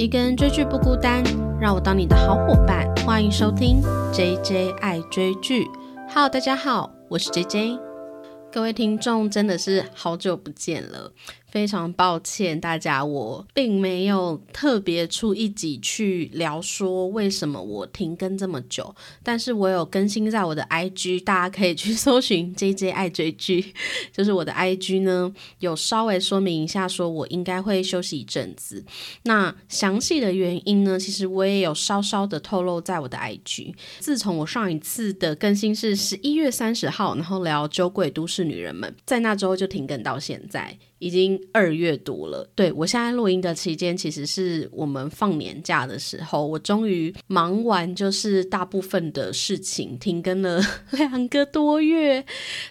一个人追剧不孤单，让我当你的好伙伴。欢迎收听 J J 爱追剧。Hello，大家好，我是 J J。各位听众，真的是好久不见了。非常抱歉，大家，我并没有特别出一集去聊说为什么我停更这么久，但是我有更新在我的 IG，大家可以去 搜寻 JJ 爱追剧，就是我的 IG 呢，有稍微说明一下，说我应该会休息一阵子。那详细的原因呢，其实我也有稍稍的透露在我的 IG。自从我上一次的更新是十一月三十号，然后聊《酒鬼都市女人们》，在那周就停更到现在。已经二月多了，对我现在录音的期间，其实是我们放年假的时候，我终于忙完，就是大部分的事情，停更了两个多月。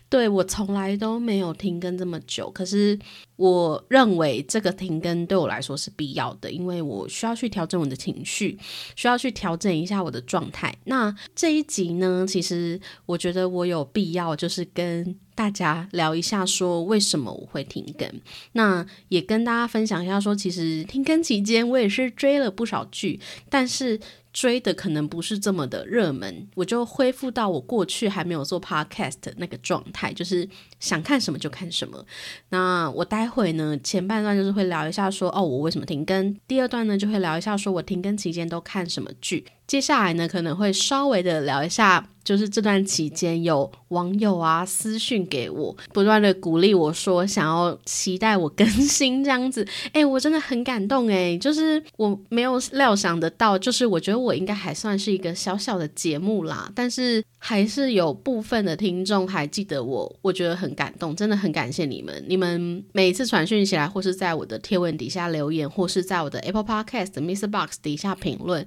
对我从来都没有停更这么久，可是我认为这个停更对我来说是必要的，因为我需要去调整我的情绪，需要去调整一下我的状态。那这一集呢，其实我觉得我有必要，就是跟。大家聊一下，说为什么我会停更？那也跟大家分享一下，说其实停更期间我也是追了不少剧，但是追的可能不是这么的热门，我就恢复到我过去还没有做 podcast 那个状态，就是想看什么就看什么。那我待会呢，前半段就是会聊一下说哦，我为什么停更；第二段呢，就会聊一下说我停更期间都看什么剧。接下来呢，可能会稍微的聊一下。就是这段期间，有网友啊私讯给我，不断的鼓励我说想要期待我更新这样子，哎，我真的很感动哎，就是我没有料想得到，就是我觉得我应该还算是一个小小的节目啦，但是还是有部分的听众还记得我，我觉得很感动，真的很感谢你们，你们每次传讯起来，或是在我的贴文底下留言，或是在我的 Apple Podcast Mr. Box 底下评论。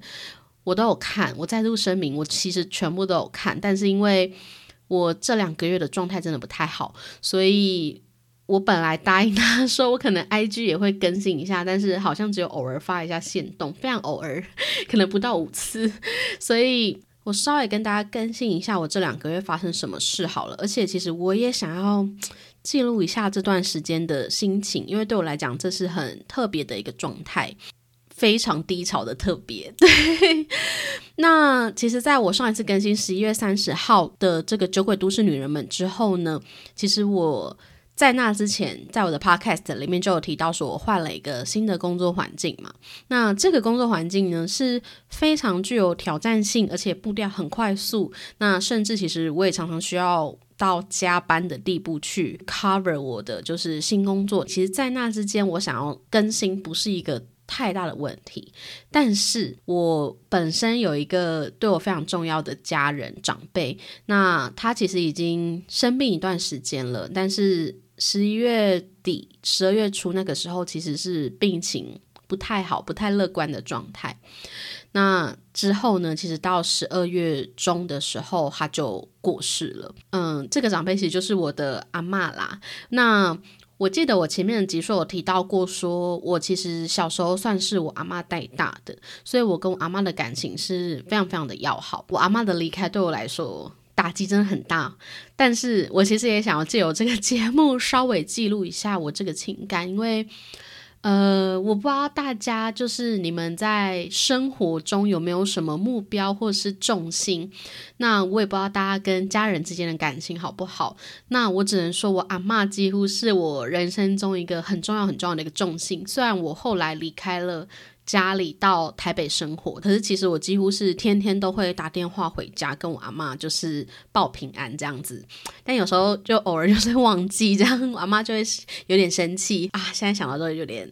我都有看，我再度声明，我其实全部都有看，但是因为我这两个月的状态真的不太好，所以我本来答应他说我可能 IG 也会更新一下，但是好像只有偶尔发一下线动，非常偶尔，可能不到五次，所以我稍微跟大家更新一下我这两个月发生什么事好了，而且其实我也想要记录一下这段时间的心情，因为对我来讲这是很特别的一个状态。非常低潮的特别，对。那其实，在我上一次更新十一月三十号的这个《酒鬼都市女人们》之后呢，其实我在那之前，在我的 Podcast 里面就有提到，说我换了一个新的工作环境嘛。那这个工作环境呢，是非常具有挑战性，而且步调很快速。那甚至其实我也常常需要到加班的地步去 cover 我的就是新工作。其实，在那之间，我想要更新不是一个。太大的问题，但是我本身有一个对我非常重要的家人长辈，那他其实已经生病一段时间了，但是十一月底、十二月初那个时候，其实是病情不太好、不太乐观的状态。那之后呢，其实到十二月中的时候，他就过世了。嗯，这个长辈其实就是我的阿妈啦。那我记得我前面的集数有提到过，说我其实小时候算是我阿妈带大的，所以我跟我阿妈的感情是非常非常的要好。我阿妈的离开对我来说打击真的很大，但是我其实也想要借由这个节目稍微记录一下我这个情感，因为。呃，我不知道大家就是你们在生活中有没有什么目标或是重心？那我也不知道大家跟家人之间的感情好不好。那我只能说我阿妈几乎是我人生中一个很重要很重要的一个重心。虽然我后来离开了。家里到台北生活，可是其实我几乎是天天都会打电话回家跟我阿妈，就是报平安这样子。但有时候就偶尔就是忘记，这样我阿妈就会有点生气啊。现在想到都有点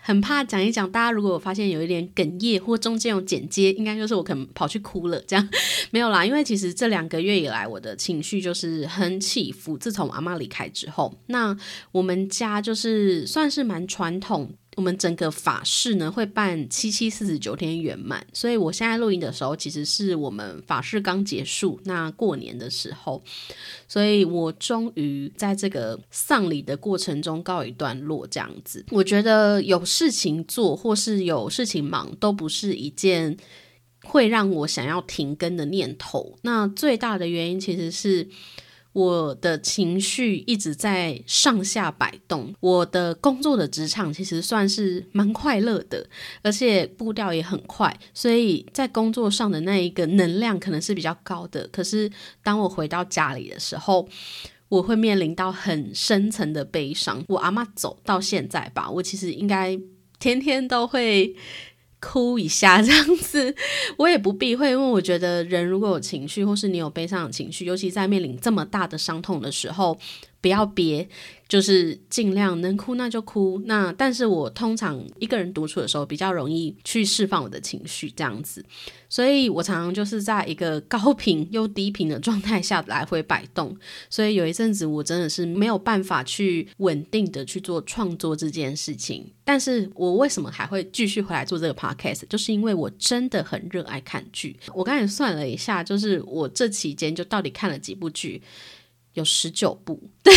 很怕讲一讲，大家如果发现有一点哽咽或中间有剪接，应该就是我可能跑去哭了这样。没有啦，因为其实这两个月以来我的情绪就是很起伏。自从阿妈离开之后，那我们家就是算是蛮传统。我们整个法事呢会办七七四十九天圆满，所以我现在录音的时候，其实是我们法事刚结束，那过年的时候，所以我终于在这个丧礼的过程中告一段落。这样子，我觉得有事情做或是有事情忙，都不是一件会让我想要停更的念头。那最大的原因其实是。我的情绪一直在上下摆动。我的工作的职场其实算是蛮快乐的，而且步调也很快，所以在工作上的那一个能量可能是比较高的。可是当我回到家里的时候，我会面临到很深层的悲伤。我阿妈走到现在吧，我其实应该天天都会。哭一下这样子，我也不避讳，因为我觉得人如果有情绪，或是你有悲伤的情绪，尤其在面临这么大的伤痛的时候，不要憋。就是尽量能哭那就哭，那但是我通常一个人独处的时候比较容易去释放我的情绪这样子，所以我常常就是在一个高频又低频的状态下来回摆动，所以有一阵子我真的是没有办法去稳定的去做创作这件事情。但是我为什么还会继续回来做这个 podcast？就是因为我真的很热爱看剧。我刚才算了一下，就是我这期间就到底看了几部剧。有十九部，对，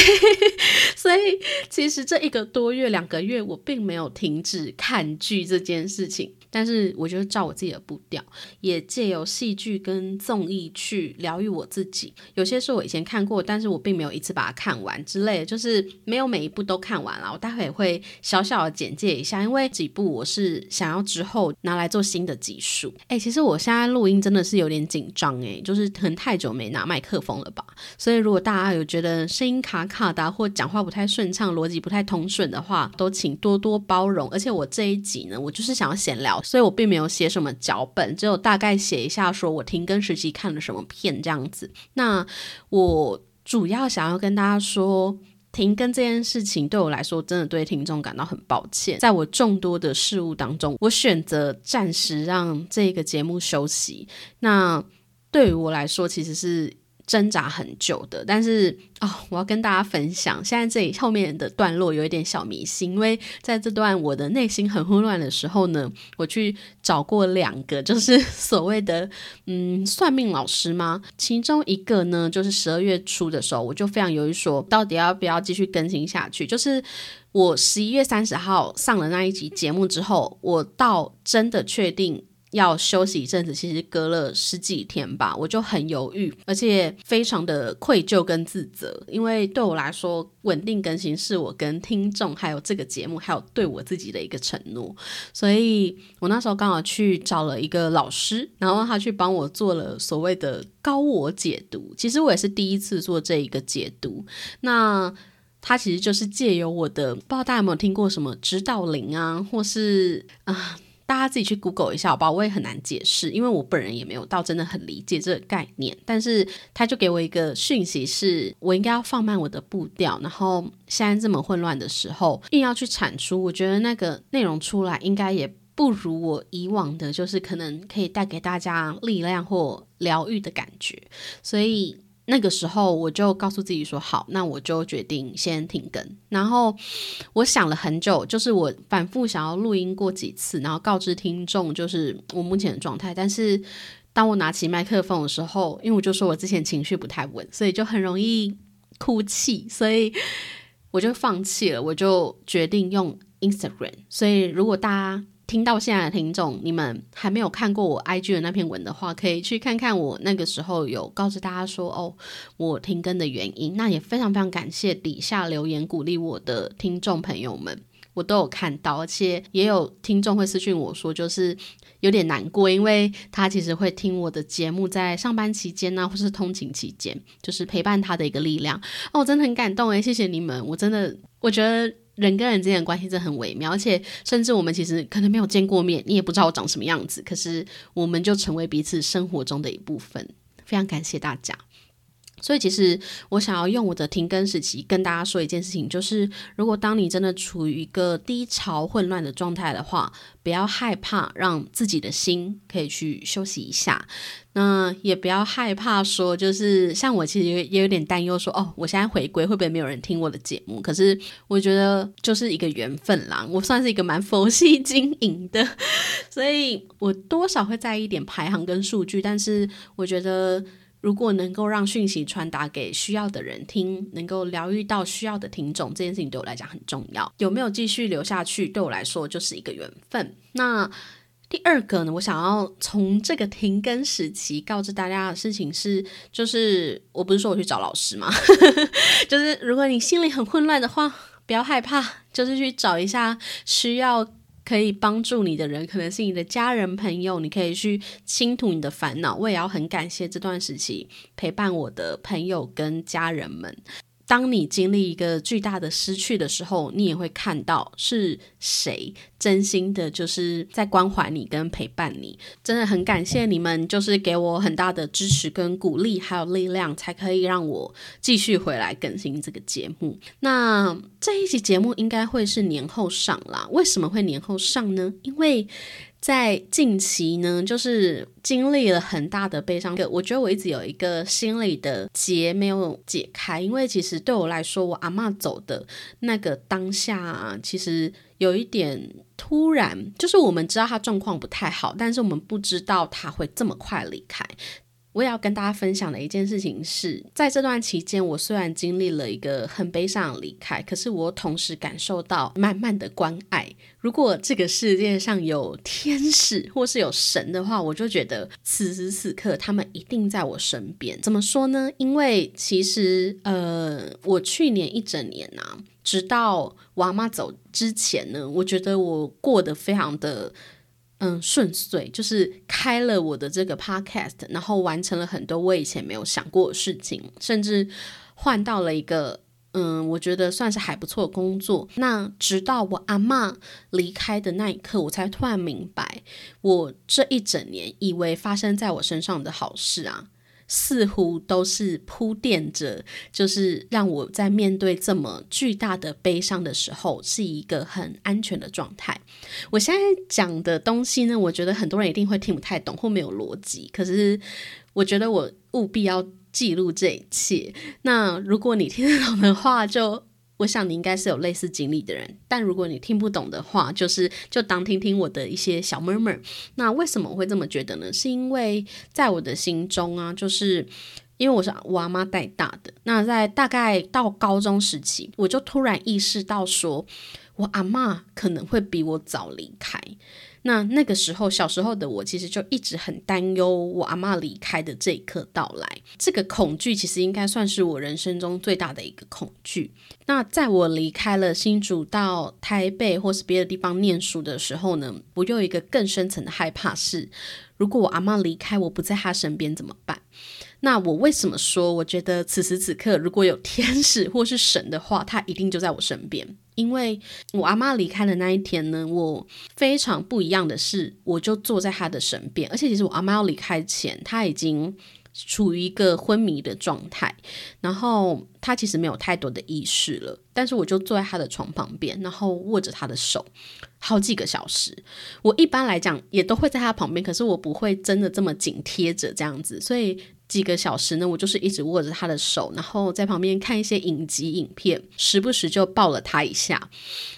所以其实这一个多月、两个月，我并没有停止看剧这件事情。但是，我就照我自己的步调，也借由戏剧跟综艺去疗愈我自己。有些是我以前看过，但是我并没有一次把它看完之类的，就是没有每一部都看完了。我待会也会小小的简介一下，因为几部我是想要之后拿来做新的集数。哎，其实我现在录音真的是有点紧张，哎，就是可能太久没拿麦克风了吧。所以，如果大家有觉得声音卡卡的，或讲话不太顺畅、逻辑不太通顺的话，都请多多包容。而且我这一集呢，我就是想要闲聊。所以我并没有写什么脚本，只有大概写一下，说我停更时期看了什么片这样子。那我主要想要跟大家说，停更这件事情对我来说，真的对听众感到很抱歉。在我众多的事物当中，我选择暂时让这个节目休息。那对于我来说，其实是。挣扎很久的，但是哦，我要跟大家分享，现在这里后面的段落有一点小迷信，因为在这段我的内心很混乱的时候呢，我去找过两个，就是 所谓的嗯算命老师吗？其中一个呢，就是十二月初的时候，我就非常犹豫，说到底要不要继续更新下去。就是我十一月三十号上了那一集节目之后，我到真的确定。要休息一阵子，其实隔了十几天吧，我就很犹豫，而且非常的愧疚跟自责，因为对我来说，稳定更新是我跟听众还有这个节目，还有对我自己的一个承诺，所以我那时候刚好去找了一个老师，然后他去帮我做了所谓的高我解读，其实我也是第一次做这一个解读，那他其实就是借由我的，不知道大家有没有听过什么指导灵啊，或是啊。大家自己去 Google 一下，好吧？我也很难解释，因为我本人也没有到真的很理解这个概念。但是他就给我一个讯息，是我应该要放慢我的步调。然后现在这么混乱的时候，硬要去产出，我觉得那个内容出来应该也不如我以往的，就是可能可以带给大家力量或疗愈的感觉。所以。那个时候我就告诉自己说好，那我就决定先停更。然后我想了很久，就是我反复想要录音过几次，然后告知听众就是我目前的状态。但是当我拿起麦克风的时候，因为我就说我之前情绪不太稳，所以就很容易哭泣，所以我就放弃了。我就决定用 Instagram。所以如果大家听到现在的听众，你们还没有看过我 IG 的那篇文的话，可以去看看我那个时候有告诉大家说，哦，我停更的原因。那也非常非常感谢底下留言鼓励我的听众朋友们，我都有看到，而且也有听众会私讯我说，就是有点难过，因为他其实会听我的节目，在上班期间呢，或是通勤期间，就是陪伴他的一个力量。哦，我真的很感动诶，谢谢你们，我真的我觉得。人跟人之间的关系真的很微妙，而且甚至我们其实可能没有见过面，你也不知道我长什么样子，可是我们就成为彼此生活中的一部分。非常感谢大家。所以，其实我想要用我的停更时期跟大家说一件事情，就是如果当你真的处于一个低潮、混乱的状态的话，不要害怕让自己的心可以去休息一下。那也不要害怕说，就是像我其实也有点担忧，说哦，我现在回归会不会没有人听我的节目？可是我觉得就是一个缘分啦，我算是一个蛮佛系经营的，所以我多少会在意一点排行跟数据，但是我觉得。如果能够让讯息传达给需要的人听，能够疗愈到需要的听众，这件事情对我来讲很重要。有没有继续留下去，对我来说就是一个缘分。那第二个呢，我想要从这个停更时期告知大家的事情是，就是我不是说我去找老师吗？就是如果你心里很混乱的话，不要害怕，就是去找一下需要可以帮助你的人，可能是你的家人朋友，你可以去倾吐你的烦恼。我也要很感谢这段时期陪伴我的朋友跟家人们。当你经历一个巨大的失去的时候，你也会看到是谁真心的，就是在关怀你跟陪伴你。真的很感谢你们，就是给我很大的支持跟鼓励，还有力量，才可以让我继续回来更新这个节目。那这一期节目应该会是年后上啦。为什么会年后上呢？因为在近期呢，就是经历了很大的悲伤。我觉得我一直有一个心里的结没有解开，因为其实对我来说，我阿妈走的那个当下，其实有一点突然。就是我们知道他状况不太好，但是我们不知道他会这么快离开。我也要跟大家分享的一件事情是，在这段期间，我虽然经历了一个很悲伤的离开，可是我同时感受到满满的关爱。如果这个世界上有天使或是有神的话，我就觉得此时此刻他们一定在我身边。怎么说呢？因为其实，呃，我去年一整年啊，直到我阿妈走之前呢，我觉得我过得非常的。嗯，顺遂就是开了我的这个 podcast，然后完成了很多我以前没有想过的事情，甚至换到了一个嗯，我觉得算是还不错的工作。那直到我阿妈离开的那一刻，我才突然明白，我这一整年以为发生在我身上的好事啊。似乎都是铺垫着，就是让我在面对这么巨大的悲伤的时候，是一个很安全的状态。我现在讲的东西呢，我觉得很多人一定会听不太懂或没有逻辑，可是我觉得我务必要记录这一切。那如果你听得懂的话，就。我想你应该是有类似经历的人，但如果你听不懂的话，就是就当听听我的一些小 murmur。那为什么我会这么觉得呢？是因为在我的心中啊，就是因为我是我阿妈带大的。那在大概到高中时期，我就突然意识到，说我阿妈可能会比我早离开。那那个时候，小时候的我其实就一直很担忧我阿妈离开的这一刻到来。这个恐惧其实应该算是我人生中最大的一个恐惧。那在我离开了新竹到台北或是别的地方念书的时候呢，我又有一个更深层的害怕是，如果我阿妈离开，我不在她身边怎么办？那我为什么说我觉得此时此刻如果有天使或是神的话，他一定就在我身边？因为我阿妈离开的那一天呢，我非常不一样的是，我就坐在她的身边，而且其实我阿妈要离开前，她已经处于一个昏迷的状态，然后她其实没有太多的意识了，但是我就坐在她的床旁边，然后握着她的手好几个小时。我一般来讲也都会在她旁边，可是我不会真的这么紧贴着这样子，所以。几个小时呢，我就是一直握着他的手，然后在旁边看一些影集影片，时不时就抱了他一下。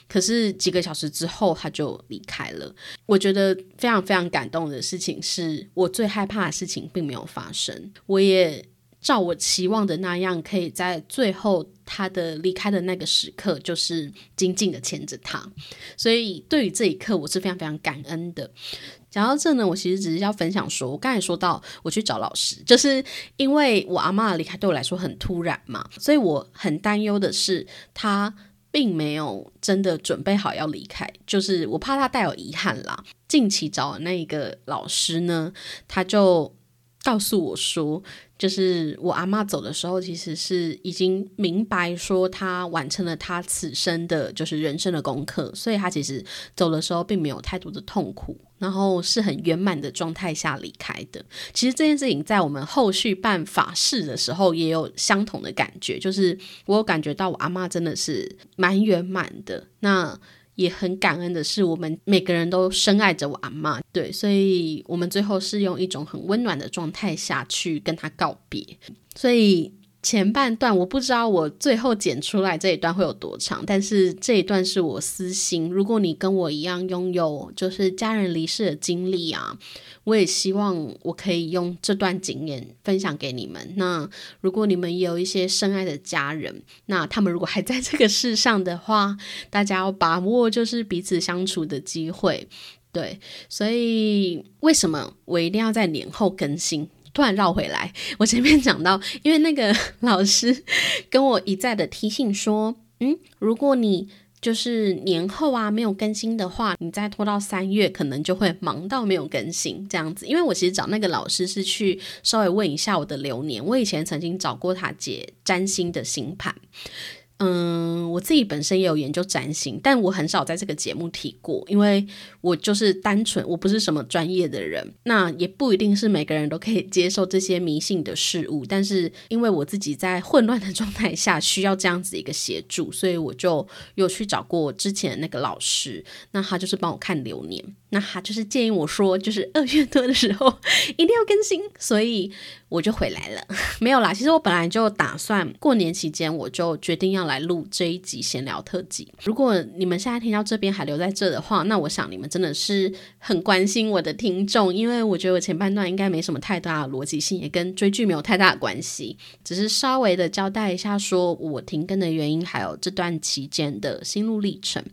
可是几个小时之后，他就离开了。我觉得非常非常感动的事情是，我最害怕的事情并没有发生。我也照我期望的那样，可以在最后他的离开的那个时刻，就是紧紧的牵着他。所以对于这一刻，我是非常非常感恩的。讲到这呢，我其实只是要分享说，我刚才说到我去找老师，就是因为我阿妈的离开对我来说很突然嘛，所以我很担忧的是他并没有真的准备好要离开，就是我怕他带有遗憾啦。近期找的那个老师呢，他就告诉我说。就是我阿妈走的时候，其实是已经明白说她完成了她此生的，就是人生的功课，所以她其实走的时候并没有太多的痛苦，然后是很圆满的状态下离开的。其实这件事情在我们后续办法事的时候也有相同的感觉，就是我有感觉到我阿妈真的是蛮圆满的。那。也很感恩的是，我们每个人都深爱着我阿妈，对，所以我们最后是用一种很温暖的状态下去跟她告别，所以。前半段我不知道我最后剪出来这一段会有多长，但是这一段是我私心。如果你跟我一样拥有就是家人离世的经历啊，我也希望我可以用这段经验分享给你们。那如果你们有一些深爱的家人，那他们如果还在这个世上的话，大家要把握就是彼此相处的机会。对，所以为什么我一定要在年后更新？突然绕回来，我前面讲到，因为那个 老师跟我一再的提醒说，嗯，如果你就是年后啊没有更新的话，你再拖到三月，可能就会忙到没有更新这样子。因为我其实找那个老师是去稍微问一下我的流年，我以前曾经找过他解占星的星盘。嗯，我自己本身也有研究占星，但我很少在这个节目提过，因为我就是单纯我不是什么专业的人，那也不一定是每个人都可以接受这些迷信的事物。但是因为我自己在混乱的状态下需要这样子一个协助，所以我就有去找过之前那个老师，那他就是帮我看流年，那他就是建议我说，就是二月多的时候 一定要更新，所以。我就回来了，没有啦。其实我本来就打算过年期间，我就决定要来录这一集闲聊特辑。如果你们现在听到这边还留在这的话，那我想你们真的是很关心我的听众，因为我觉得我前半段应该没什么太大的逻辑性，也跟追剧没有太大的关系，只是稍微的交代一下，说我停更的原因，还有这段期间的心路历程。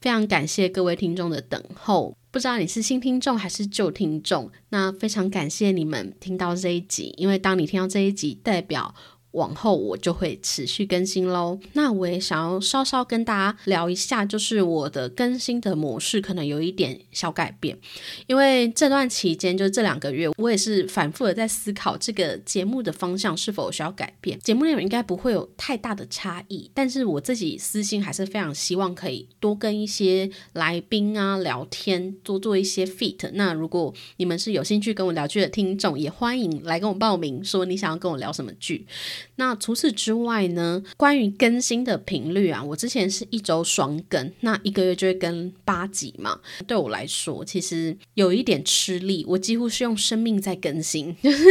非常感谢各位听众的等候，不知道你是新听众还是旧听众，那非常感谢你们听到这一集，因为当你听到这一集，代表。往后我就会持续更新喽。那我也想要稍稍跟大家聊一下，就是我的更新的模式可能有一点小改变，因为这段期间就是这两个月，我也是反复的在思考这个节目的方向是否需要改变。节目内容应该不会有太大的差异，但是我自己私心还是非常希望可以多跟一些来宾啊聊天，多做一些 fit。那如果你们是有兴趣跟我聊剧的听众，也欢迎来跟我报名，说你想要跟我聊什么剧。那除此之外呢？关于更新的频率啊，我之前是一周双更，那一个月就会更八集嘛。对我来说，其实有一点吃力，我几乎是用生命在更新，就是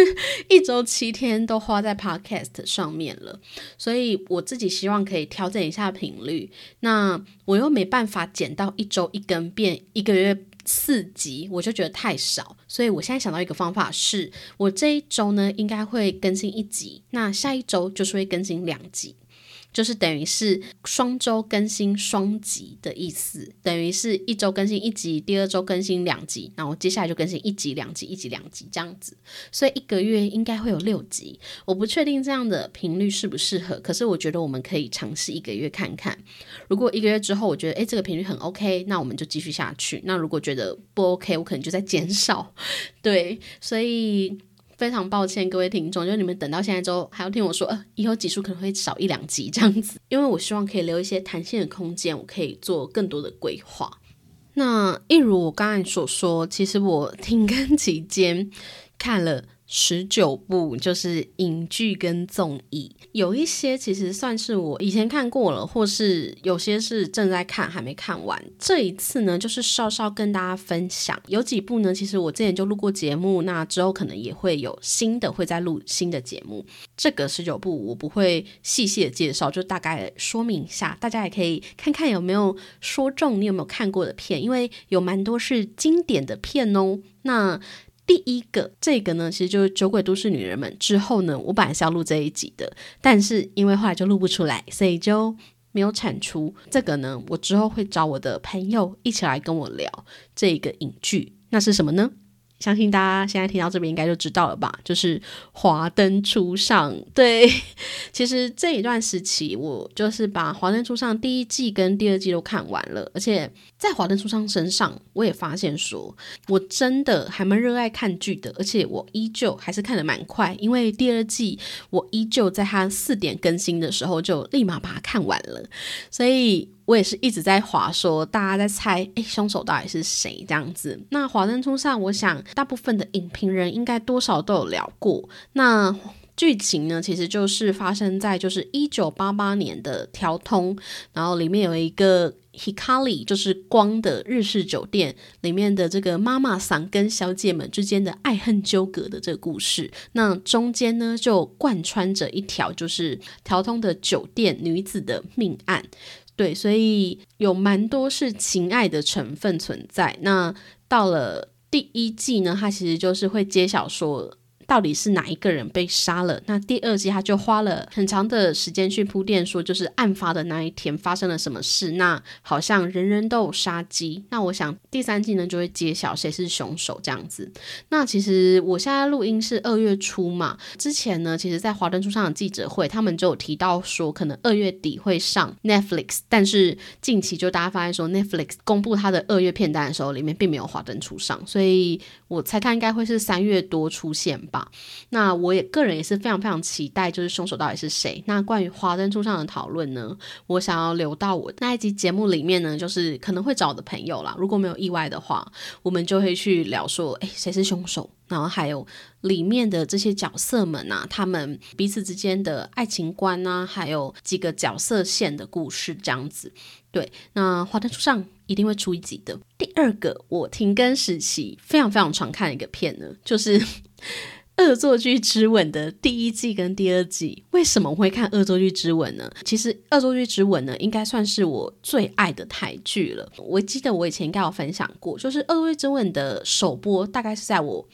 一周七天都花在 Podcast 上面了。所以我自己希望可以调整一下频率，那我又没办法减到一周一更，变一个月。四集我就觉得太少，所以我现在想到一个方法，是我这一周呢应该会更新一集，那下一周就是会更新两集。就是等于是双周更新双集的意思，等于是一周更新一集，第二周更新两集，然后接下来就更新一集、两集、一集、两集这样子。所以一个月应该会有六集。我不确定这样的频率适不适合，可是我觉得我们可以尝试一个月看看。如果一个月之后我觉得诶这个频率很 OK，那我们就继续下去。那如果觉得不 OK，我可能就在减少。对，所以。非常抱歉，各位听众，就是你们等到现在之后还要听我说，呃，以后集数可能会少一两集这样子，因为我希望可以留一些弹性的空间，我可以做更多的规划。那一如我刚才所说，其实我 停更期间看了。十九部就是影剧跟综艺，有一些其实算是我以前看过了，或是有些是正在看还没看完。这一次呢，就是稍稍跟大家分享，有几部呢，其实我之前就录过节目，那之后可能也会有新的会再录新的节目。这个十九部我不会细细的介绍，就大概说明一下，大家也可以看看有没有说中你有没有看过的片，因为有蛮多是经典的片哦。那第一个，这个呢，其实就是《酒鬼都市女人们》之后呢，我本来是要录这一集的，但是因为后来就录不出来，所以就没有产出。这个呢，我之后会找我的朋友一起来跟我聊这个影剧，那是什么呢？相信大家现在听到这边应该就知道了吧，就是华灯初上。对，其实这一段时期我就是把华灯初上第一季跟第二季都看完了，而且在华灯初上身上，我也发现说我真的还蛮热爱看剧的，而且我依旧还是看的蛮快，因为第二季我依旧在它四点更新的时候就立马把它看完了，所以。我也是一直在划，说大家在猜，哎，凶手到底是谁这样子？那华灯初上，我想大部分的影评人应该多少都有聊过。那剧情呢，其实就是发生在就是一九八八年的调通，然后里面有一个 Hikari，就是光的日式酒店里面的这个妈妈桑跟小姐们之间的爱恨纠葛的这个故事。那中间呢，就贯穿着一条就是调通的酒店女子的命案。对，所以有蛮多是情爱的成分存在。那到了第一季呢，它其实就是会揭晓说到底是哪一个人被杀了。那第二季他就花了很长的时间去铺垫，说就是案发的那一天发生了什么事。那好像人人都有杀机。那我想第三季呢就会揭晓谁是凶手这样子。那其实我现在录音是二月初嘛，之前呢，其实在华灯初上的记者会，他们就有提到说可能二月底会上 Netflix，但是近期就大家发现说 Netflix 公布它的二月片单的时候，里面并没有华灯初上，所以我猜它应该会是三月多出现吧。那我也个人也是非常非常期待，就是凶手到底是谁。那关于华灯初上的讨论呢，我想要留到我那一集节目里面呢，就是可能会找我的朋友啦。如果没有意外的话，我们就会去聊说，哎，谁是凶手？然后还有里面的这些角色们啊，他们彼此之间的爱情观啊，还有几个角色线的故事这样子。对，那华灯初上一定会出一集的。第二个，我停更时期非常非常常看一个片呢，就是《恶作剧之吻》的第一季跟第二季。为什么会看《恶作剧之吻》呢？其实《恶作剧之吻》呢，应该算是我最爱的台剧了。我记得我以前应该有分享过，就是《恶作剧之吻》的首播大概是在我。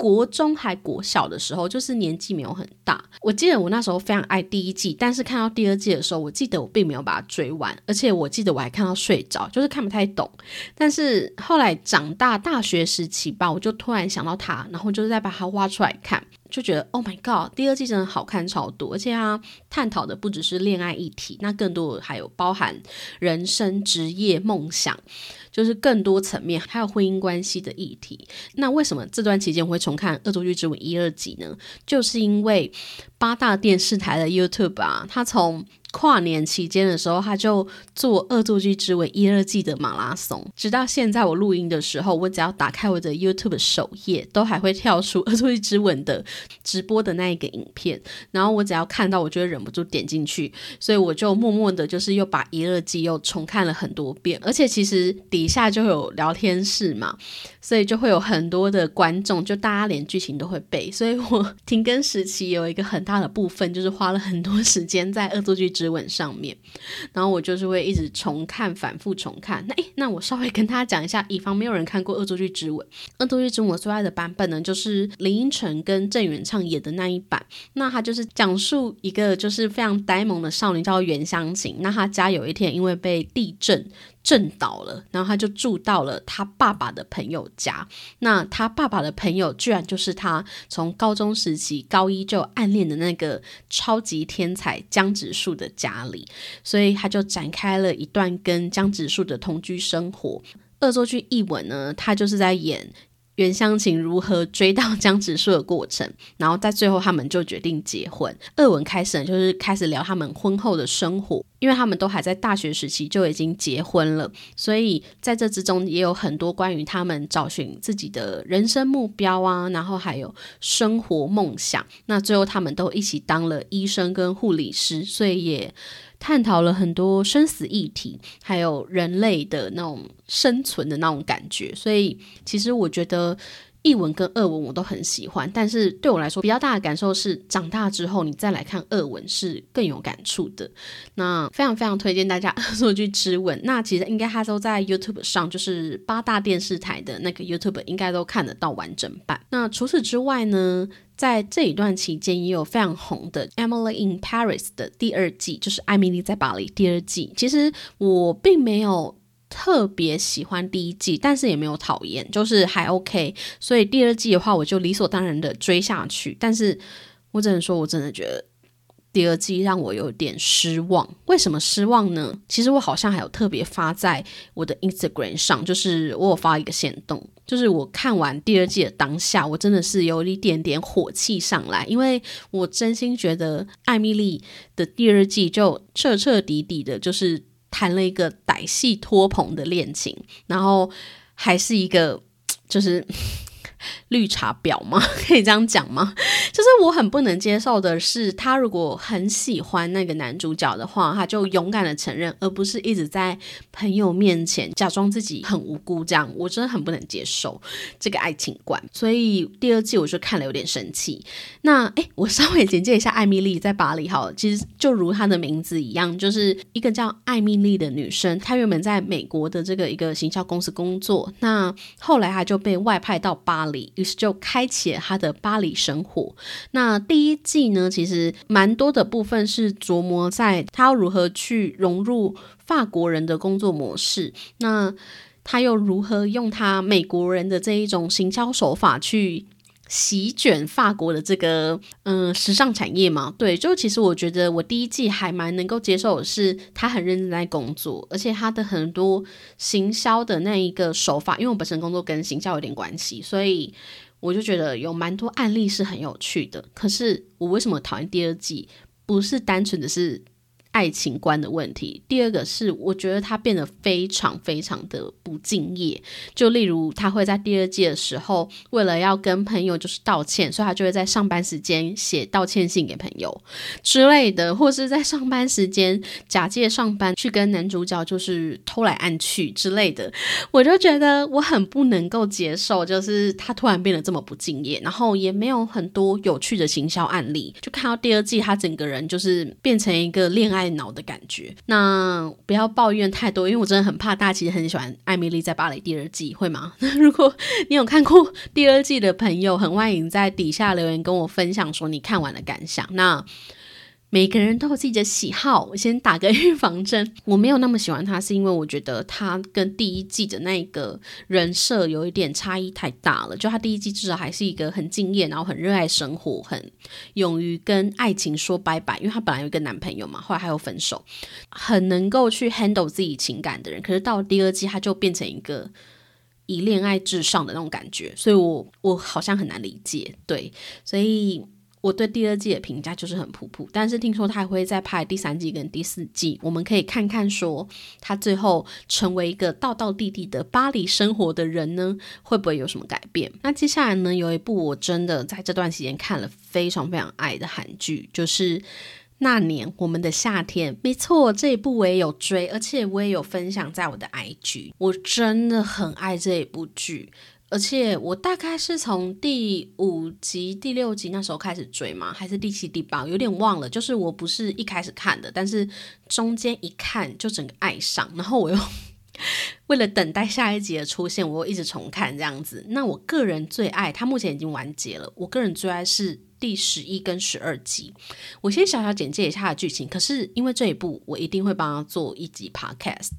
国中还国小的时候，就是年纪没有很大。我记得我那时候非常爱第一季，但是看到第二季的时候，我记得我并没有把它追完，而且我记得我还看到睡着，就是看不太懂。但是后来长大，大学时期吧，我就突然想到它，然后就是再把它挖出来看。就觉得 Oh my God，第二季真的好看超多，而且它探讨的不只是恋爱议题，那更多还有包含人生、职业、梦想，就是更多层面，还有婚姻关系的议题。那为什么这段期间我会重看《恶作剧之吻》一、二集呢？就是因为八大电视台的 YouTube 啊，它从跨年期间的时候，他就做《恶作剧之吻》一、二季的马拉松，直到现在我录音的时候，我只要打开我的 YouTube 首页，都还会跳出《恶作剧之吻》的直播的那一个影片，然后我只要看到，我就会忍不住点进去，所以我就默默的，就是又把一、二季又重看了很多遍，而且其实底下就有聊天室嘛，所以就会有很多的观众，就大家连剧情都会背，所以我 停更时期有一个很大的部分，就是花了很多时间在《恶作剧》。之吻上面，然后我就是会一直重看、反复重看。那诶，那我稍微跟大家讲一下，以防没有人看过《恶作剧之吻》。《恶作剧之吻》我最爱的版本呢，就是林依晨跟郑元畅演的那一版。那他就是讲述一个就是非常呆萌的少女叫袁湘琴。那她家有一天因为被地震。震倒了，然后他就住到了他爸爸的朋友家。那他爸爸的朋友居然就是他从高中时期高一就暗恋的那个超级天才江直树的家里，所以他就展开了一段跟江直树的同居生活。恶作剧一吻呢，他就是在演。袁湘琴如何追到江直树的过程，然后在最后他们就决定结婚。二文开始就是开始聊他们婚后的生活，因为他们都还在大学时期就已经结婚了，所以在这之中也有很多关于他们找寻自己的人生目标啊，然后还有生活梦想。那最后他们都一起当了医生跟护理师，所以也。探讨了很多生死议题，还有人类的那种生存的那种感觉，所以其实我觉得译文跟二文我都很喜欢，但是对我来说比较大的感受是，长大之后你再来看二文是更有感触的。那非常非常推荐大家《恶作剧之吻》，那其实应该它都在 YouTube 上，就是八大电视台的那个 YouTube 应该都看得到完整版。那除此之外呢？在这一段期间，也有非常红的《Emily in Paris》的第二季，就是《艾米丽在巴黎》第二季。其实我并没有特别喜欢第一季，但是也没有讨厌，就是还 OK。所以第二季的话，我就理所当然的追下去。但是我只能说，我真的觉得。第二季让我有点失望，为什么失望呢？其实我好像还有特别发在我的 Instagram 上，就是我有发一个线动，就是我看完第二季的当下，我真的是有一点点火气上来，因为我真心觉得艾米丽的第二季就彻彻底底的，就是谈了一个歹戏托棚的恋情，然后还是一个 就是。绿茶婊吗？可以这样讲吗？就是我很不能接受的是，他如果很喜欢那个男主角的话，他就勇敢的承认，而不是一直在朋友面前假装自己很无辜。这样我真的很不能接受这个爱情观。所以第二季我就看了有点生气。那诶，我稍微简介一下艾米丽在巴黎。好，其实就如她的名字一样，就是一个叫艾米丽的女生。她原本在美国的这个一个行销公司工作，那后来她就被外派到巴。黎，于是就开启了他的巴黎生活。那第一季呢，其实蛮多的部分是琢磨在他要如何去融入法国人的工作模式，那他又如何用他美国人的这一种行销手法去。席卷法国的这个嗯时尚产业嘛，对，就其实我觉得我第一季还蛮能够接受是，他很认真在工作，而且他的很多行销的那一个手法，因为我本身工作跟行销有点关系，所以我就觉得有蛮多案例是很有趣的。可是我为什么讨厌第二季？不是单纯的是。爱情观的问题。第二个是，我觉得他变得非常非常的不敬业。就例如，他会在第二季的时候，为了要跟朋友就是道歉，所以他就会在上班时间写道歉信给朋友之类的，或是在上班时间假借上班去跟男主角就是偷来暗去之类的。我就觉得我很不能够接受，就是他突然变得这么不敬业，然后也没有很多有趣的行销案例。就看到第二季，他整个人就是变成一个恋爱。爱脑的感觉，那不要抱怨太多，因为我真的很怕大家其实很喜欢《艾米丽在巴黎》第二季，会吗？如果你有看过第二季的朋友，很欢迎在底下留言跟我分享说你看完的感想。那。每个人都有自己的喜好，我先打个预防针。我没有那么喜欢他，是因为我觉得他跟第一季的那个人设有一点差异太大了。就他第一季至少还是一个很敬业，然后很热爱生活，很勇于跟爱情说拜拜。因为他本来有一个男朋友嘛，后来还有分手，很能够去 handle 自己情感的人。可是到了第二季，他就变成一个以恋爱至上的那种感觉，所以我我好像很难理解。对，所以。我对第二季的评价就是很普普，但是听说他还会再拍第三季跟第四季，我们可以看看说他最后成为一个道道地地的巴黎生活的人呢，会不会有什么改变？那接下来呢，有一部我真的在这段时间看了非常非常爱的韩剧，就是那年我们的夏天。没错，这一部我也有追，而且我也有分享在我的 IG，我真的很爱这一部剧。而且我大概是从第五集、第六集那时候开始追嘛，还是第七、第八，有点忘了。就是我不是一开始看的，但是中间一看就整个爱上，然后我又 为了等待下一集的出现，我又一直重看这样子。那我个人最爱，它目前已经完结了。我个人最爱是第十一跟十二集。我先小小简介一下剧情，可是因为这一部，我一定会帮他做一集 podcast，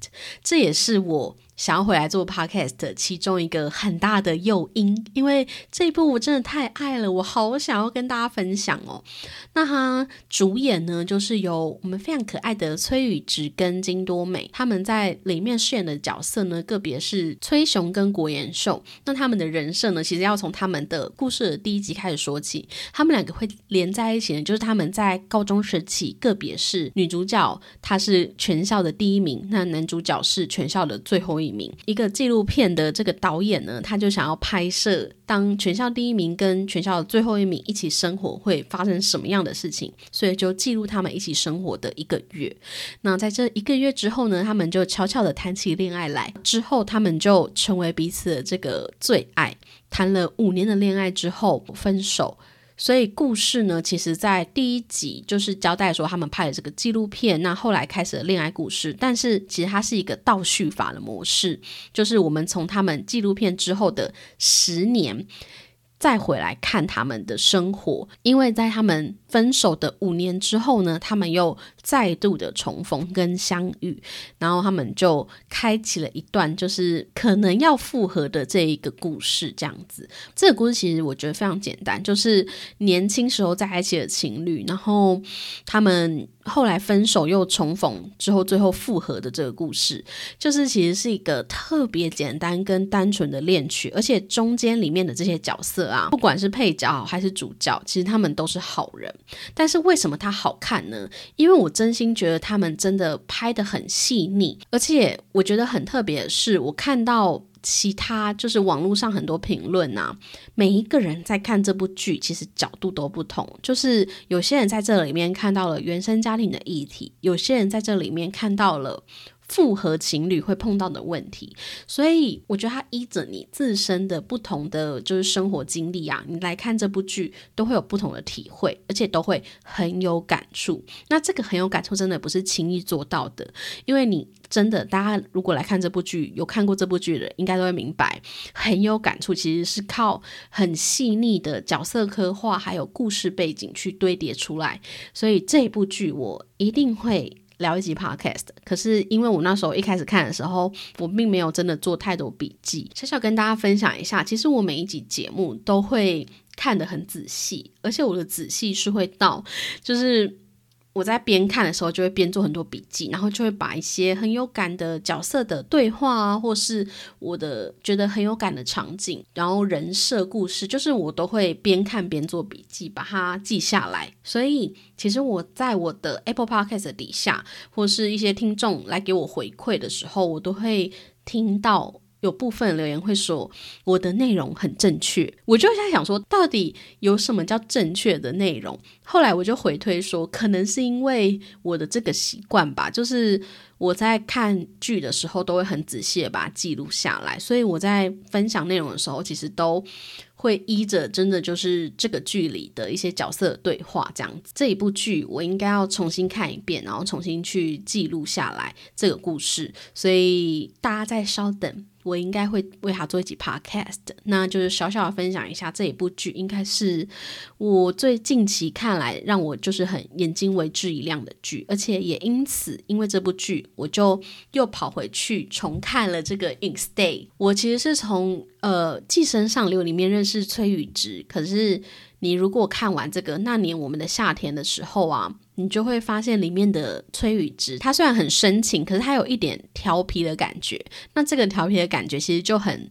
这也是我。想要回来做 podcast，其中一个很大的诱因，因为这一部我真的太爱了，我好想要跟大家分享哦。那他主演呢，就是由我们非常可爱的崔宇植跟金多美，他们在里面饰演的角色呢，个别是崔雄跟国延秀。那他们的人设呢，其实要从他们的故事的第一集开始说起。他们两个会连在一起呢，就是他们在高中时期，个别是女主角，她是全校的第一名，那男主角是全校的最后。一名一个纪录片的这个导演呢，他就想要拍摄当全校第一名跟全校的最后一名一起生活会发生什么样的事情，所以就记录他们一起生活的一个月。那在这一个月之后呢，他们就悄悄的谈起恋爱来，之后他们就成为彼此的这个最爱。谈了五年的恋爱之后分手。所以故事呢，其实，在第一集就是交代说他们拍的这个纪录片，那后来开始了恋爱故事。但是其实它是一个倒叙法的模式，就是我们从他们纪录片之后的十年。再回来看他们的生活，因为在他们分手的五年之后呢，他们又再度的重逢跟相遇，然后他们就开启了一段就是可能要复合的这一个故事，这样子。这个故事其实我觉得非常简单，就是年轻时候在一起的情侣，然后他们。后来分手又重逢之后，最后复合的这个故事，就是其实是一个特别简单跟单纯的恋曲，而且中间里面的这些角色啊，不管是配角还是主角，其实他们都是好人。但是为什么它好看呢？因为我真心觉得他们真的拍的很细腻，而且我觉得很特别的是，我看到。其他就是网络上很多评论呐，每一个人在看这部剧，其实角度都不同。就是有些人在这里面看到了原生家庭的议题，有些人在这里面看到了复合情侣会碰到的问题，所以我觉得它依着你自身的不同的就是生活经历啊，你来看这部剧都会有不同的体会，而且都会很有感触。那这个很有感触，真的不是轻易做到的，因为你真的，大家如果来看这部剧，有看过这部剧的，应该都会明白，很有感触，其实是靠很细腻的角色刻画，还有故事背景去堆叠出来。所以这部剧我一定会。聊一集 podcast，可是因为我那时候一开始看的时候，我并没有真的做太多笔记。小小跟大家分享一下，其实我每一集节目都会看得很仔细，而且我的仔细是会到，就是。我在边看的时候，就会边做很多笔记，然后就会把一些很有感的角色的对话啊，或是我的觉得很有感的场景，然后人设故事，就是我都会边看边做笔记，把它记下来。所以，其实我在我的 Apple Podcast 底下，或是一些听众来给我回馈的时候，我都会听到。有部分留言会说我的内容很正确，我就在想说，到底有什么叫正确的内容？后来我就回推说，可能是因为我的这个习惯吧，就是我在看剧的时候都会很仔细的把它记录下来，所以我在分享内容的时候，其实都。会依着真的就是这个剧里的一些角色对话这样子，这一部剧我应该要重新看一遍，然后重新去记录下来这个故事，所以大家再稍等，我应该会为他做一集 podcast，那就是小小的分享一下这一部剧，应该是我最近期看来让我就是很眼睛为之一亮的剧，而且也因此因为这部剧，我就又跑回去重看了这个 In Stay，我其实是从。呃，《寄生上流》里面认识崔宇植，可是你如果看完这个那年我们的夏天的时候啊，你就会发现里面的崔宇植，他虽然很深情，可是他有一点调皮的感觉。那这个调皮的感觉其实就很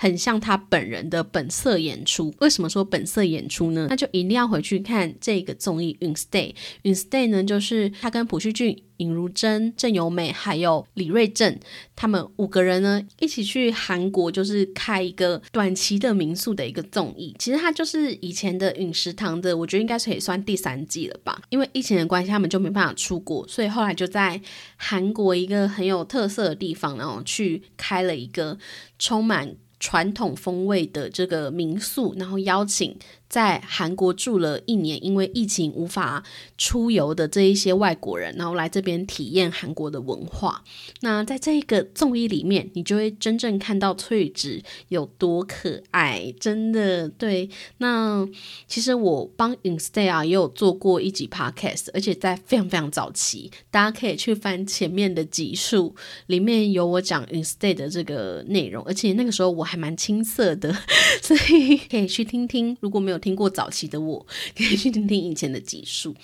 很像他本人的本色演出。为什么说本色演出呢？那就一定要回去看这个综艺《云 Stay》。云 Stay 呢，就是他跟朴叙俊。尹如珍、郑由美还有李瑞镇，他们五个人呢一起去韩国，就是开一个短期的民宿的一个综艺。其实它就是以前的饮食堂的，我觉得应该是可以算第三季了吧。因为疫情的关系，他们就没办法出国，所以后来就在韩国一个很有特色的地方，然后去开了一个充满传统风味的这个民宿，然后邀请。在韩国住了一年，因为疫情无法出游的这一些外国人，然后来这边体验韩国的文化。那在这个综艺里面，你就会真正看到翠芝有多可爱，真的对。那其实我帮 Instay 啊也有做过一集 Podcast，而且在非常非常早期，大家可以去翻前面的集数，里面有我讲 Instay 的这个内容，而且那个时候我还蛮青涩的，所以可以去听听。如果没有听过早期的我，可以去听听以前的集数。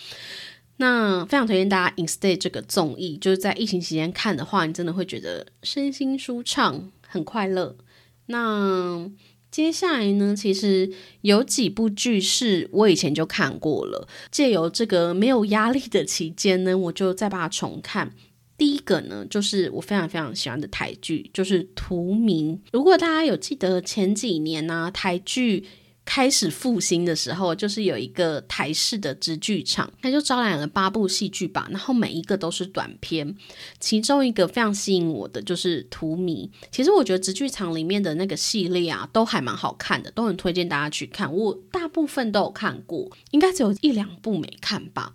那非常推荐大家《In Stay》这个综艺，就是在疫情期间看的话，你真的会觉得身心舒畅，很快乐。那接下来呢，其实有几部剧是我以前就看过了，借由这个没有压力的期间呢，我就再把它重看。第一个呢，就是我非常非常喜欢的台剧，就是《图名》。如果大家有记得前几年呢，台剧。开始复兴的时候，就是有一个台式的直剧场，他就招揽了八部戏剧吧，然后每一个都是短片。其中一个非常吸引我的就是《图迷》。其实我觉得直剧场里面的那个系列啊，都还蛮好看的，都很推荐大家去看。我大部分都有看过，应该只有一两部没看吧。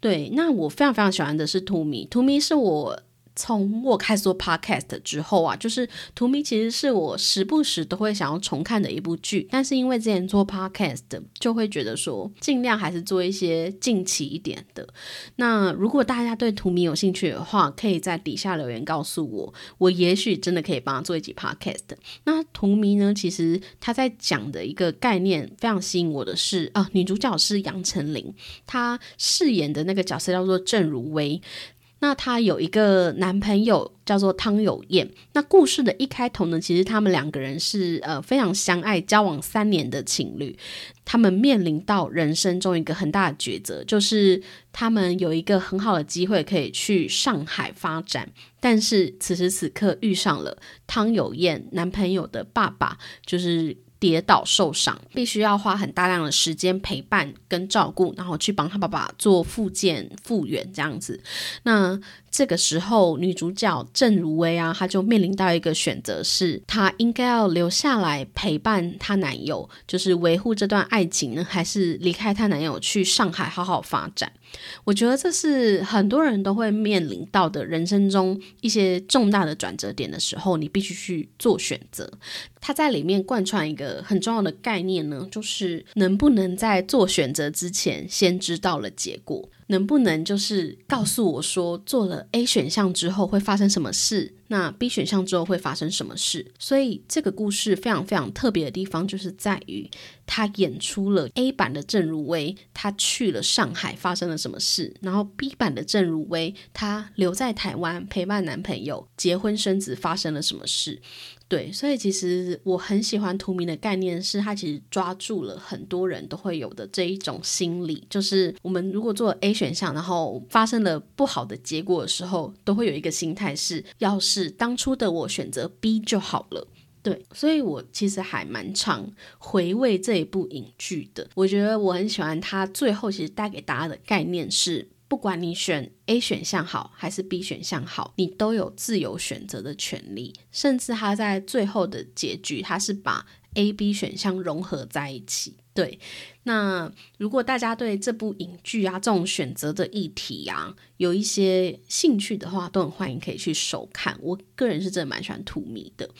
对，那我非常非常喜欢的是《图迷》，《图迷》是我。从我开始做 podcast 之后啊，就是《图迷》其实是我时不时都会想要重看的一部剧，但是因为之前做 podcast 就会觉得说尽量还是做一些近期一点的。那如果大家对《图迷》有兴趣的话，可以在底下留言告诉我，我也许真的可以帮他做一集 podcast。那《图迷》呢，其实他在讲的一个概念非常吸引我的是啊，女主角是杨丞琳，她饰演的那个角色叫做郑如薇。那她有一个男朋友叫做汤有燕。那故事的一开头呢，其实他们两个人是呃非常相爱、交往三年的情侣。他们面临到人生中一个很大的抉择，就是他们有一个很好的机会可以去上海发展，但是此时此刻遇上了汤有燕男朋友的爸爸，就是。跌倒受伤，必须要花很大量的时间陪伴跟照顾，然后去帮他爸爸做复健复原这样子。那这个时候，女主角郑如薇啊，她就面临到一个选择，是她应该要留下来陪伴她男友，就是维护这段爱情呢，还是离开她男友去上海好好发展？我觉得这是很多人都会面临到的人生中一些重大的转折点的时候，你必须去做选择。它在里面贯穿一个很重要的概念呢，就是能不能在做选择之前先知道了结果，能不能就是告诉我说做了 A 选项之后会发生什么事，那 B 选项之后会发生什么事。所以这个故事非常非常特别的地方，就是在于他演出了 A 版的郑如薇，他去了上海发生了什么事，然后 B 版的郑如薇，她留在台湾陪伴男朋友结婚生子发生了什么事。对，所以其实我很喜欢图名的概念，是它其实抓住了很多人都会有的这一种心理，就是我们如果做 A 选项，然后发生了不好的结果的时候，都会有一个心态是，要是当初的我选择 B 就好了。对，所以我其实还蛮常回味这一部影剧的。我觉得我很喜欢它最后其实带给大家的概念是。不管你选 A 选项好还是 B 选项好，你都有自由选择的权利。甚至他在最后的结局，他是把 A、B 选项融合在一起。对，那如果大家对这部影剧啊这种选择的议题啊有一些兴趣的话，都很欢迎可以去收看。我个人是真的蛮喜欢土迷的。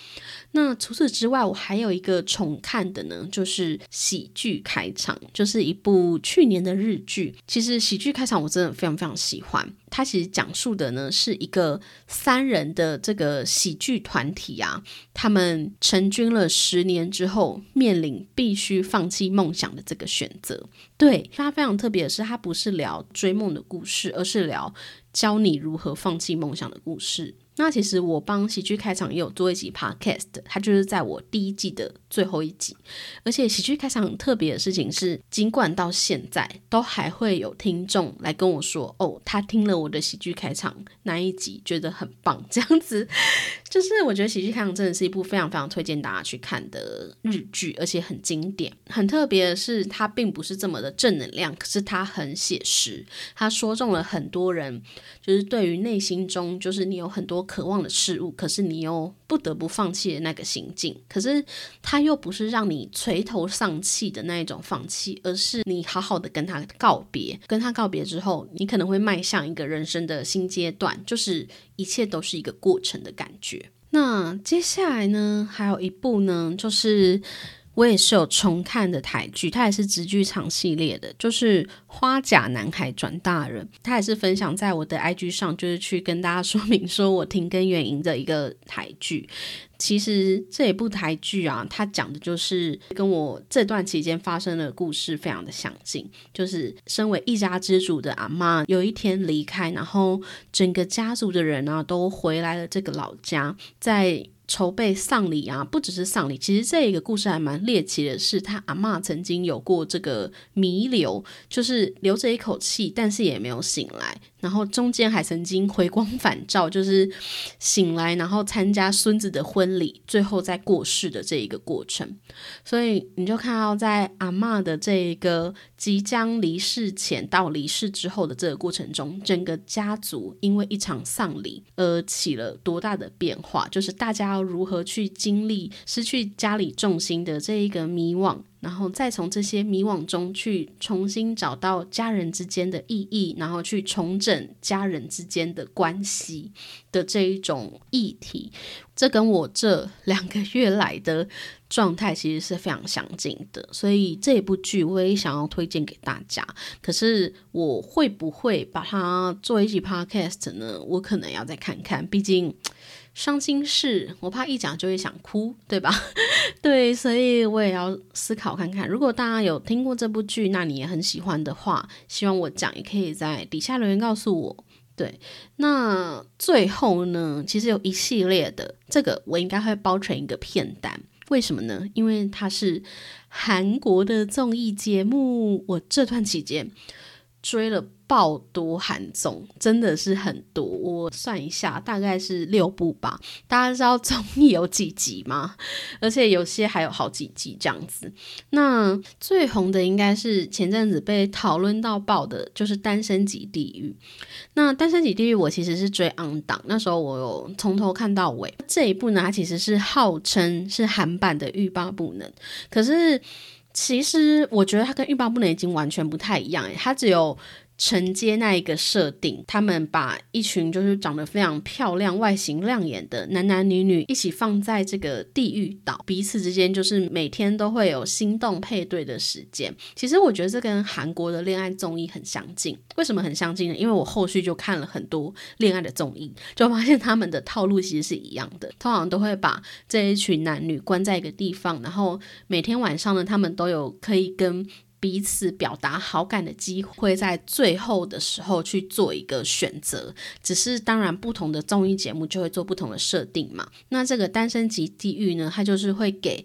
那除此之外，我还有一个重看的呢，就是喜剧开场，就是一部去年的日剧。其实喜剧开场我真的非常非常喜欢。它其实讲述的呢是一个三人的这个喜剧团体啊，他们成军了十年之后，面临必须放弃梦想的这个选择。对它非常特别的是，它不是聊追梦的故事，而是聊教你如何放弃梦想的故事。那其实我帮喜剧开场也有做一集 podcast，它就是在我第一季的最后一集。而且喜剧开场很特别的事情是，尽管到现在都还会有听众来跟我说，哦，他听了我的喜剧开场那一集，觉得很棒。这样子，就是我觉得喜剧开场真的是一部非常非常推荐大家去看的日剧，而且很经典。很特别的是，它并不是这么的正能量，可是它很写实，它说中了很多人，就是对于内心中，就是你有很多。渴望的事物，可是你又不得不放弃的那个行径，可是他又不是让你垂头丧气的那一种放弃，而是你好好的跟他告别，跟他告别之后，你可能会迈向一个人生的新阶段，就是一切都是一个过程的感觉。那接下来呢，还有一步呢，就是。我也是有重看的台剧，它也是直剧场系列的，就是《花甲男孩转大人》，它也是分享在我的 IG 上，就是去跟大家说明说我停更原因的一个台剧。其实这一部台剧啊，它讲的就是跟我这段期间发生的故事非常的相近，就是身为一家之主的阿妈有一天离开，然后整个家族的人呢都回来了这个老家，在。筹备丧礼啊，不只是丧礼，其实这一个故事还蛮猎奇的，是他阿妈曾经有过这个弥留，就是留着一口气，但是也没有醒来。然后中间还曾经回光返照，就是醒来，然后参加孙子的婚礼，最后再过世的这一个过程。所以你就看到，在阿妈的这一个即将离世前到离世之后的这个过程中，整个家族因为一场丧礼而起了多大的变化，就是大家如何去经历失去家里重心的这一个迷惘。然后再从这些迷惘中去重新找到家人之间的意义，然后去重整家人之间的关系的这一种议题，这跟我这两个月来的状态其实是非常相近的。所以这部剧我也想要推荐给大家。可是我会不会把它做一集 podcast 呢？我可能要再看看，毕竟。伤心事，我怕一讲就会想哭，对吧？对，所以我也要思考看看。如果大家有听过这部剧，那你也很喜欢的话，希望我讲也可以在底下留言告诉我。对，那最后呢，其实有一系列的这个，我应该会包成一个片单。为什么呢？因为它是韩国的综艺节目，我这段期间。追了爆多韩综，真的是很多。我算一下，大概是六部吧。大家知道综艺有几集吗？而且有些还有好几集这样子。那最红的应该是前阵子被讨论到爆的，就是《单身级地狱》。那《单身级地狱》我其实是追 on 档，那时候我有从头看到尾。这一部呢，它其实是号称是韩版的《欲罢不能》，可是。其实我觉得它跟欲罢不能已经完全不太一样诶，它只有。承接那一个设定，他们把一群就是长得非常漂亮、外形亮眼的男男女女一起放在这个地狱岛，彼此之间就是每天都会有心动配对的时间。其实我觉得这跟韩国的恋爱综艺很相近。为什么很相近呢？因为我后续就看了很多恋爱的综艺，就发现他们的套路其实是一样的，通常都会把这一群男女关在一个地方，然后每天晚上呢，他们都有可以跟。彼此表达好感的机会，在最后的时候去做一个选择。只是当然，不同的综艺节目就会做不同的设定嘛。那这个单身级地狱呢，它就是会给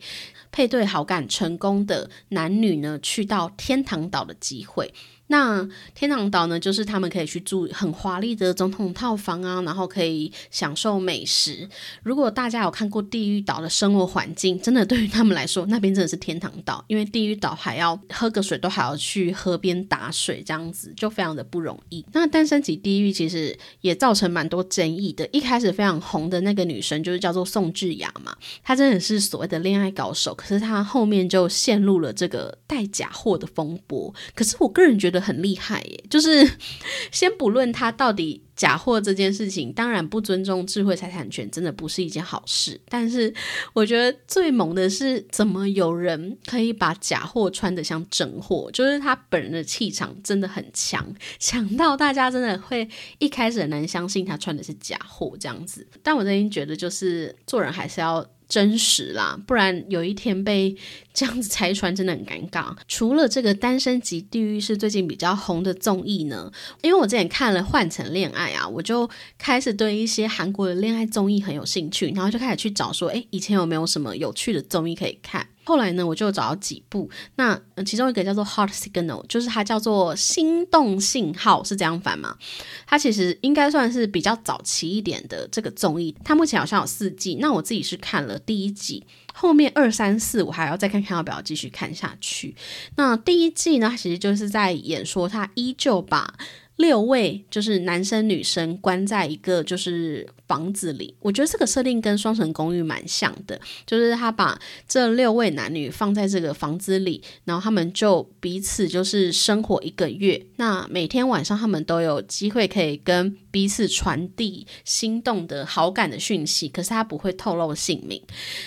配对好感成功的男女呢，去到天堂岛的机会。那天堂岛呢，就是他们可以去住很华丽的总统套房啊，然后可以享受美食。如果大家有看过地狱岛的生活环境，真的对于他们来说，那边真的是天堂岛，因为地狱岛还要喝个水都还要去河边打水，这样子就非常的不容易。那单身级地狱其实也造成蛮多争议的。一开始非常红的那个女生就是叫做宋智雅嘛，她真的是所谓的恋爱高手，可是她后面就陷入了这个带假货的风波。可是我个人觉得。很厉害耶！就是 先不论他到底假货这件事情，当然不尊重智慧财产权，真的不是一件好事。但是我觉得最猛的是，怎么有人可以把假货穿得像真货？就是他本人的气场真的很强，强到大家真的会一开始很难相信他穿的是假货这样子。但我真心觉得，就是做人还是要。真实啦，不然有一天被这样子拆穿，真的很尴尬。除了这个《单身级地狱》是最近比较红的综艺呢，因为我之前看了《换乘恋爱》啊，我就开始对一些韩国的恋爱综艺很有兴趣，然后就开始去找说，哎，以前有没有什么有趣的综艺可以看。后来呢，我就找到几部，那其中一个叫做《Heart Signal》，就是它叫做心动信号，是这样翻吗？它其实应该算是比较早期一点的这个综艺，它目前好像有四季。那我自己是看了第一季，后面二三四我还要再看看要不要继续看下去。那第一季呢，其实就是在演说他依旧把。六位就是男生女生关在一个就是房子里，我觉得这个设定跟双城公寓蛮像的，就是他把这六位男女放在这个房子里，然后他们就彼此就是生活一个月，那每天晚上他们都有机会可以跟彼此传递心动的好感的讯息，可是他不会透露姓名。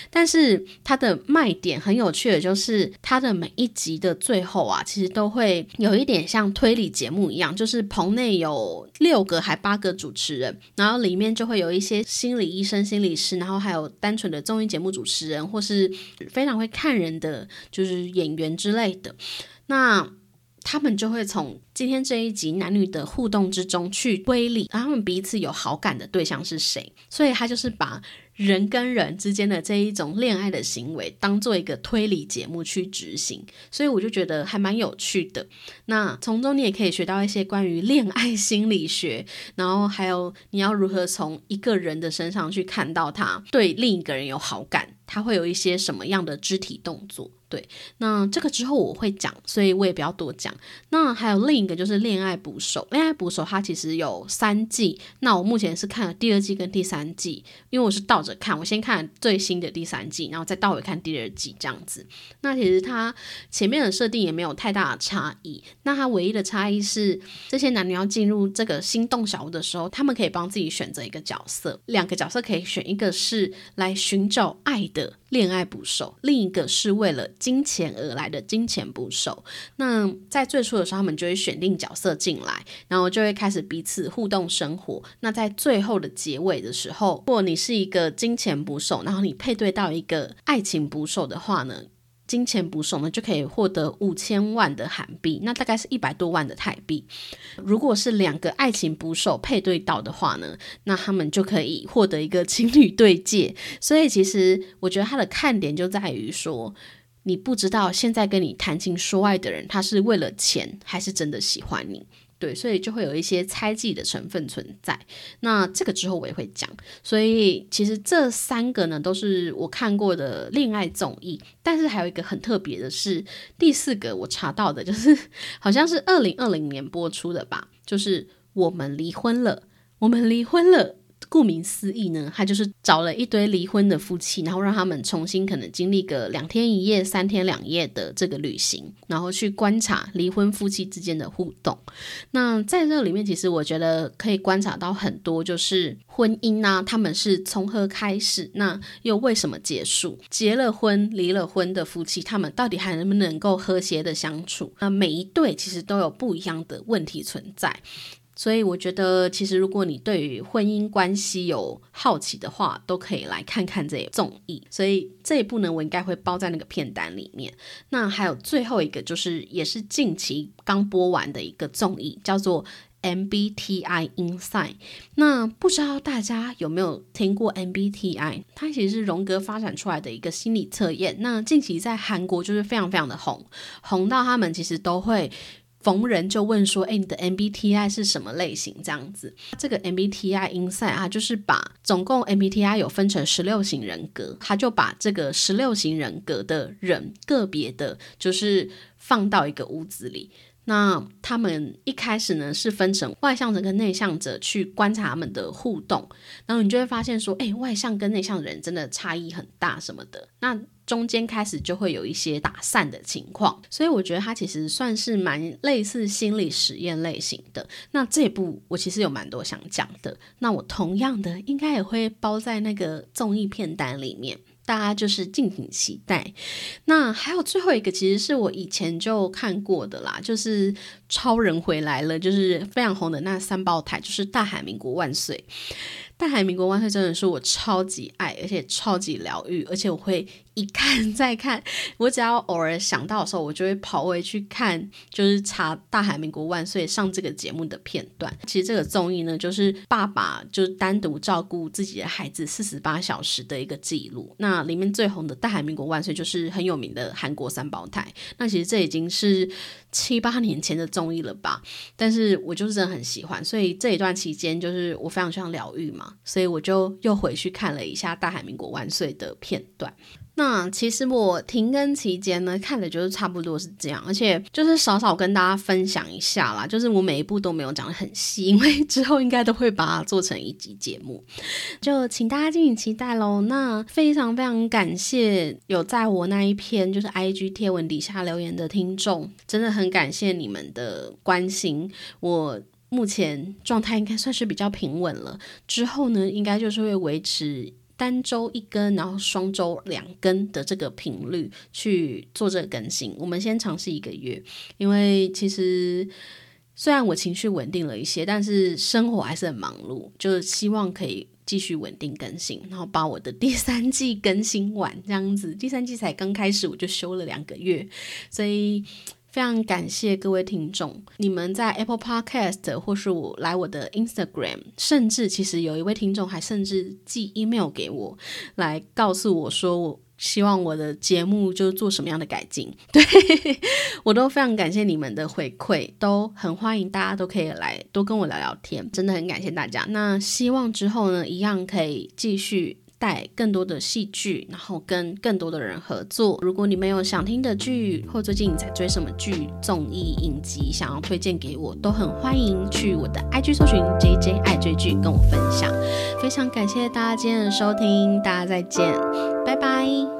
但是它的卖点很有趣的就是它的每一集的最后啊，其实都会有一点像推理节目一样，就是。棚内有六个还八个主持人，然后里面就会有一些心理医生、心理师，然后还有单纯的综艺节目主持人，或是非常会看人的就是演员之类的。那他们就会从今天这一集男女的互动之中去推理，他们彼此有好感的对象是谁。所以他就是把。人跟人之间的这一种恋爱的行为，当做一个推理节目去执行，所以我就觉得还蛮有趣的。那从中你也可以学到一些关于恋爱心理学，然后还有你要如何从一个人的身上去看到他对另一个人有好感，他会有一些什么样的肢体动作。对，那这个之后我会讲，所以我也不要多讲。那还有另一个就是《恋爱捕手》，《恋爱捕手》它其实有三季，那我目前是看了第二季跟第三季，因为我是倒着看，我先看最新的第三季，然后再倒回看第二季这样子。那其实它前面的设定也没有太大的差异，那它唯一的差异是这些男女要进入这个心动小屋的时候，他们可以帮自己选择一个角色，两个角色可以选，一个是来寻找爱的。恋爱捕手，另一个是为了金钱而来的金钱捕手。那在最初的时候，他们就会选定角色进来，然后就会开始彼此互动生活。那在最后的结尾的时候，如果你是一个金钱捕手，然后你配对到一个爱情捕手的话呢？金钱捕手呢，就可以获得五千万的韩币，那大概是一百多万的泰币。如果是两个爱情捕手配对到的话呢，那他们就可以获得一个情侣对戒。所以其实我觉得它的看点就在于说。你不知道现在跟你谈情说爱的人，他是为了钱还是真的喜欢你。对，所以就会有一些猜忌的成分存在。那这个之后我也会讲。所以其实这三个呢，都是我看过的恋爱综艺。但是还有一个很特别的是，第四个我查到的，就是 好像是二零二零年播出的吧，就是我们离婚了，我们离婚了。顾名思义呢，他就是找了一堆离婚的夫妻，然后让他们重新可能经历个两天一夜、三天两夜的这个旅行，然后去观察离婚夫妻之间的互动。那在这里面，其实我觉得可以观察到很多，就是婚姻啊，他们是从何开始，那又为什么结束？结了婚、离了婚的夫妻，他们到底还能不能够和谐的相处？那每一对其实都有不一样的问题存在。所以我觉得，其实如果你对于婚姻关系有好奇的话，都可以来看看这综艺。所以这一部呢，我应该会包在那个片单里面。那还有最后一个，就是也是近期刚播完的一个综艺，叫做 MBTI Inside。那不知道大家有没有听过 MBTI？它其实是荣格发展出来的一个心理测验。那近期在韩国就是非常非常的红，红到他们其实都会。逢人就问说：“哎，你的 MBTI 是什么类型？”这样子，这个 MBTI Inside 啊，就是把总共 MBTI 有分成十六型人格，他就把这个十六型人格的人个别的，就是放到一个屋子里。那他们一开始呢是分成外向者跟内向者去观察他们的互动，然后你就会发现说：“哎，外向跟内向人真的差异很大什么的。”那中间开始就会有一些打散的情况，所以我觉得它其实算是蛮类似心理实验类型的。那这部我其实有蛮多想讲的，那我同样的应该也会包在那个综艺片单里面，大家就是敬请期待。那还有最后一个，其实是我以前就看过的啦，就是超人回来了，就是非常红的那三胞胎，就是大海民国万岁。大海民国万岁真的是我超级爱，而且超级疗愈，而且我会一看再看。我只要偶尔想到的时候，我就会跑回去看，就是查大海民国万岁上这个节目的片段。其实这个综艺呢，就是爸爸就单独照顾自己的孩子四十八小时的一个记录。那里面最红的大海民国万岁就是很有名的韩国三胞胎。那其实这已经是七八年前的综艺了吧？但是我就是真的很喜欢，所以这一段期间就是我非常非常疗愈嘛。所以我就又回去看了一下《大海民国万岁》的片段。那其实我停更期间呢，看的就是差不多是这样，而且就是少少跟大家分享一下啦。就是我每一部都没有讲的很细，因为 之后应该都会把它做成一集节目，就请大家敬请期待喽。那非常非常感谢有在我那一篇就是 IG 贴文底下留言的听众，真的很感谢你们的关心我。目前状态应该算是比较平稳了，之后呢，应该就是会维持单周一根，然后双周两根的这个频率去做这个更新。我们先尝试一个月，因为其实虽然我情绪稳定了一些，但是生活还是很忙碌，就希望可以继续稳定更新，然后把我的第三季更新完，这样子。第三季才刚开始，我就休了两个月，所以。非常感谢各位听众，你们在 Apple Podcast 或是我来我的 Instagram，甚至其实有一位听众还甚至寄 email 给我，来告诉我说，我希望我的节目就做什么样的改进，对我都非常感谢你们的回馈，都很欢迎大家都可以来多跟我聊聊天，真的很感谢大家。那希望之后呢，一样可以继续。带更多的戏剧，然后跟更多的人合作。如果你们有想听的剧，或最近你在追什么剧、综艺、影集，想要推荐给我，都很欢迎去我的 IG 搜寻 JJ 爱追剧，跟我分享。非常感谢大家今天的收听，大家再见，拜拜。